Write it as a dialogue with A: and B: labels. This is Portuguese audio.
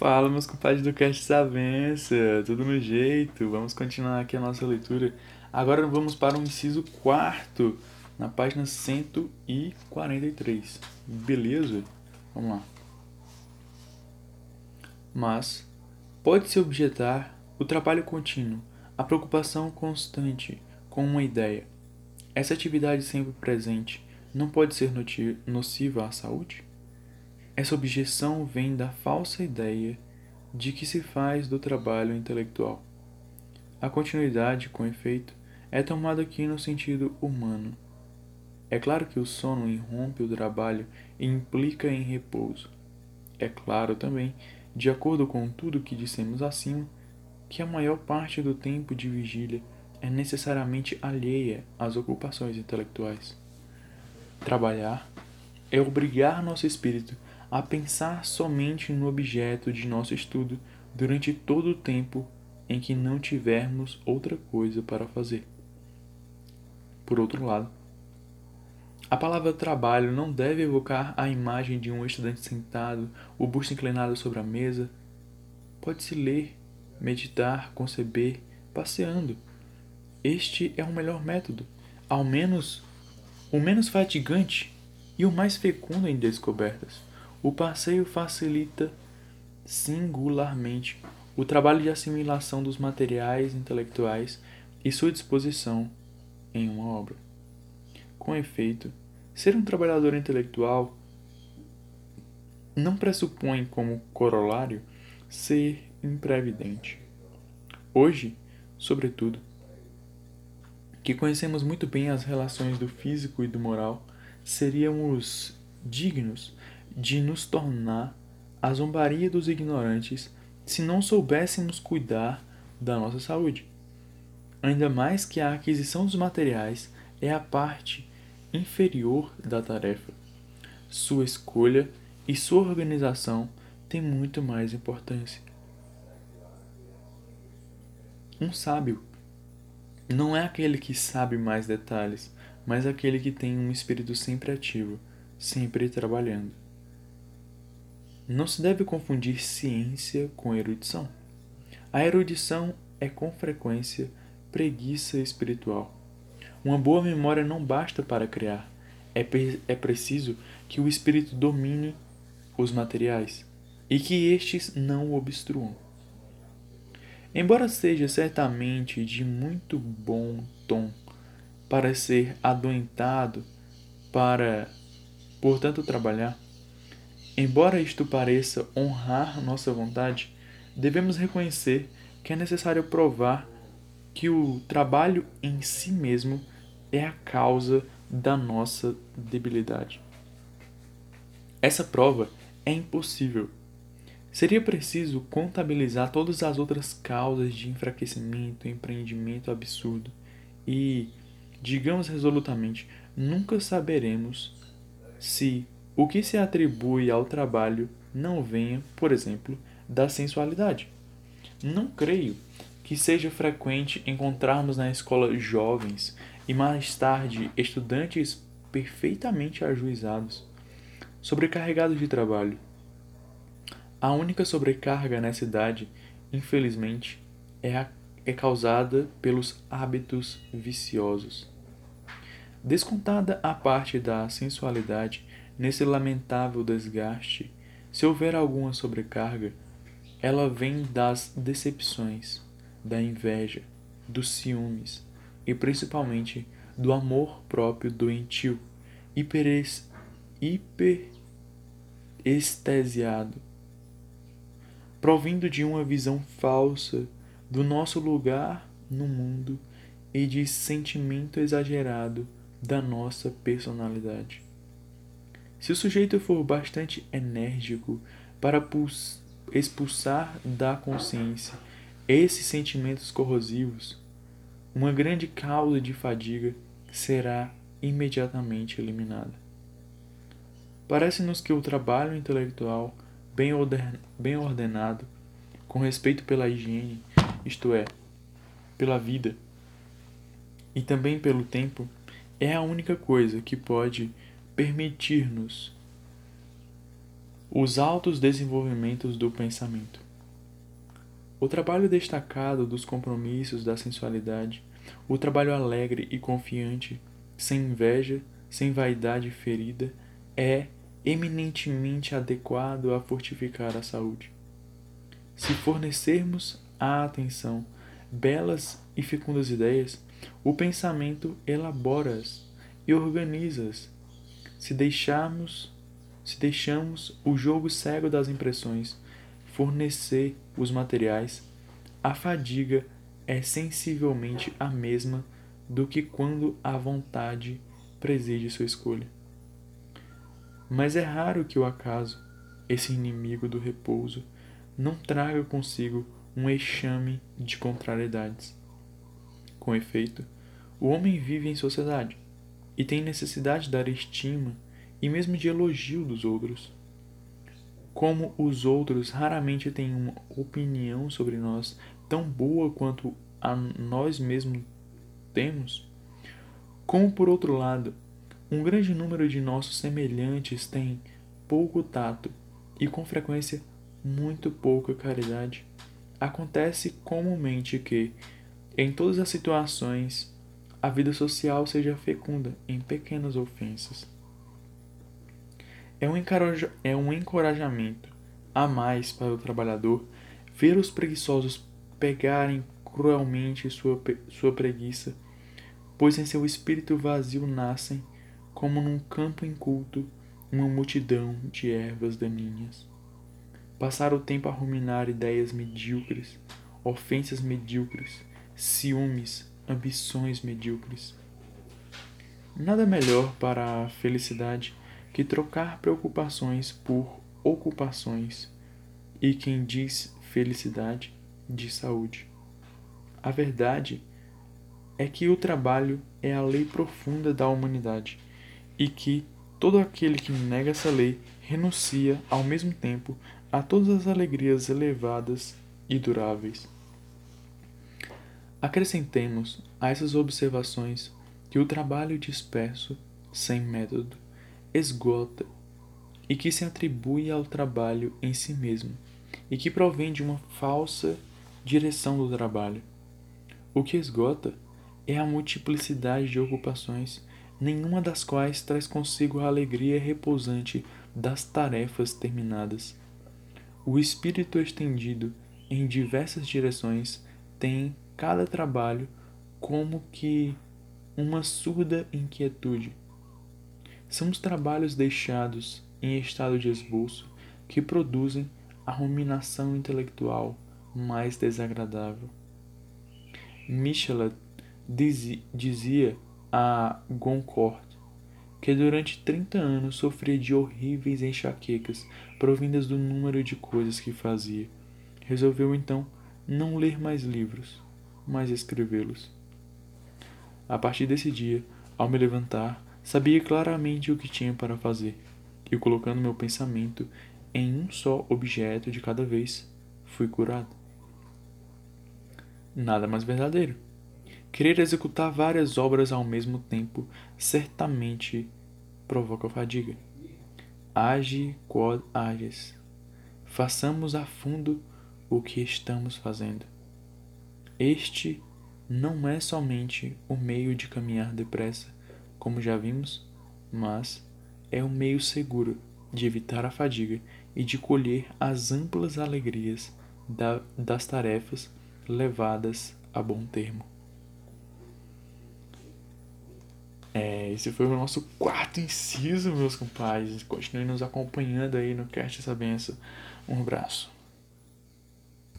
A: Fala, meus compadres do Cast Savença, tudo no jeito? Vamos continuar aqui a nossa leitura. Agora vamos para o inciso quarto, na página 143. Beleza? Vamos lá. Mas pode-se objetar o trabalho contínuo, a preocupação constante com uma ideia. Essa atividade sempre presente não pode ser nociva à saúde? Essa objeção vem da falsa ideia de que se faz do trabalho intelectual. A continuidade, com efeito, é tomada aqui no sentido humano. É claro que o sono interrompe o trabalho e implica em repouso. É claro também, de acordo com tudo que dissemos acima, que a maior parte do tempo de vigília é necessariamente alheia às ocupações intelectuais. Trabalhar é obrigar nosso espírito a pensar somente no objeto de nosso estudo durante todo o tempo em que não tivermos outra coisa para fazer. Por outro lado, a palavra trabalho não deve evocar a imagem de um estudante sentado, o busto inclinado sobre a mesa. Pode-se ler, meditar, conceber, passeando. Este é o melhor método, ao menos o menos fatigante e o mais fecundo em descobertas. O passeio facilita singularmente o trabalho de assimilação dos materiais intelectuais e sua disposição em uma obra. Com efeito, ser um trabalhador intelectual não pressupõe como corolário ser imprevidente. Hoje, sobretudo, que conhecemos muito bem as relações do físico e do moral, seríamos dignos de nos tornar a zombaria dos ignorantes se não soubéssemos cuidar da nossa saúde. Ainda mais que a aquisição dos materiais é a parte inferior da tarefa. Sua escolha e sua organização têm muito mais importância. Um sábio não é aquele que sabe mais detalhes, mas aquele que tem um espírito sempre ativo, sempre trabalhando. Não se deve confundir ciência com erudição. A erudição é com frequência preguiça espiritual. Uma boa memória não basta para criar, é, é preciso que o espírito domine os materiais e que estes não o obstruam. Embora seja certamente de muito bom tom para ser adoentado, para, portanto, trabalhar, embora isto pareça honrar nossa vontade, devemos reconhecer que é necessário provar que o trabalho em si mesmo é a causa da nossa debilidade. Essa prova é impossível Seria preciso contabilizar todas as outras causas de enfraquecimento, empreendimento absurdo e, digamos resolutamente, nunca saberemos se o que se atribui ao trabalho não venha, por exemplo, da sensualidade. Não creio que seja frequente encontrarmos na escola jovens e mais tarde estudantes perfeitamente ajuizados, sobrecarregados de trabalho a única sobrecarga nessa idade, infelizmente, é, a, é causada pelos hábitos viciosos. Descontada a parte da sensualidade nesse lamentável desgaste, se houver alguma sobrecarga, ela vem das decepções, da inveja, dos ciúmes e principalmente do amor próprio doentio, hiperestesiado provindo de uma visão falsa do nosso lugar no mundo e de sentimento exagerado da nossa personalidade. Se o sujeito for bastante enérgico para expulsar da consciência esses sentimentos corrosivos, uma grande causa de fadiga será imediatamente eliminada. Parece-nos que o trabalho intelectual bem, ordenado, com respeito pela higiene, isto é, pela vida, e também pelo tempo, é a única coisa que pode permitir-nos Os altos desenvolvimentos do pensamento. O trabalho destacado dos compromissos da sensualidade, o trabalho alegre e confiante, sem inveja, sem vaidade ferida, é eminentemente adequado a fortificar a saúde. Se fornecermos à atenção belas e fecundas ideias, o pensamento elabora-as e organiza-as. Se deixarmos, se deixamos o jogo cego das impressões fornecer os materiais, a fadiga é sensivelmente a mesma do que quando a vontade preside sua escolha. Mas é raro que o acaso, esse inimigo do repouso, não traga consigo um exame de contrariedades. Com efeito, o homem vive em sociedade e tem necessidade de dar estima e mesmo de elogio dos outros. Como os outros raramente têm uma opinião sobre nós tão boa quanto a nós mesmos temos, como por outro lado, um grande número de nossos semelhantes tem pouco tato e com frequência muito pouca caridade. Acontece comumente que, em todas as situações, a vida social seja fecunda em pequenas ofensas. É um, é um encorajamento a mais para o trabalhador ver os preguiçosos pegarem cruelmente sua, sua preguiça, pois em seu espírito vazio nascem, como num campo inculto, uma multidão de ervas daninhas. Passar o tempo a ruminar ideias medíocres, ofensas medíocres, ciúmes, ambições medíocres. Nada melhor para a felicidade que trocar preocupações por ocupações, e quem diz felicidade diz saúde. A verdade é que o trabalho é a lei profunda da humanidade e que todo aquele que nega essa lei renuncia ao mesmo tempo a todas as alegrias elevadas e duráveis. Acrescentemos a essas observações que o trabalho disperso, sem método, esgota e que se atribui ao trabalho em si mesmo e que provém de uma falsa direção do trabalho. O que esgota é a multiplicidade de ocupações, nenhuma das quais traz consigo a alegria repousante das tarefas terminadas. O espírito estendido em diversas direções tem cada trabalho como que uma surda inquietude. São os trabalhos deixados em estado de esboço que produzem a ruminação intelectual mais desagradável. Michelet dizia a Goncourt que durante 30 anos sofria de horríveis enxaquecas provindas do número de coisas que fazia. Resolveu então não ler mais livros, mas escrevê-los. A partir desse dia, ao me levantar, sabia claramente o que tinha para fazer, e colocando meu pensamento em um só objeto de cada vez, fui curado. Nada mais verdadeiro. Querer executar várias obras ao mesmo tempo certamente provoca fadiga. Age quod ages. Façamos a fundo o que estamos fazendo. Este não é somente o meio de caminhar depressa, como já vimos, mas é o meio seguro de evitar a fadiga e de colher as amplas alegrias da, das tarefas levadas a bom termo. É, esse foi o nosso quarto inciso, meus compadres. Continue nos acompanhando aí no Cast Essa Benção. Um abraço.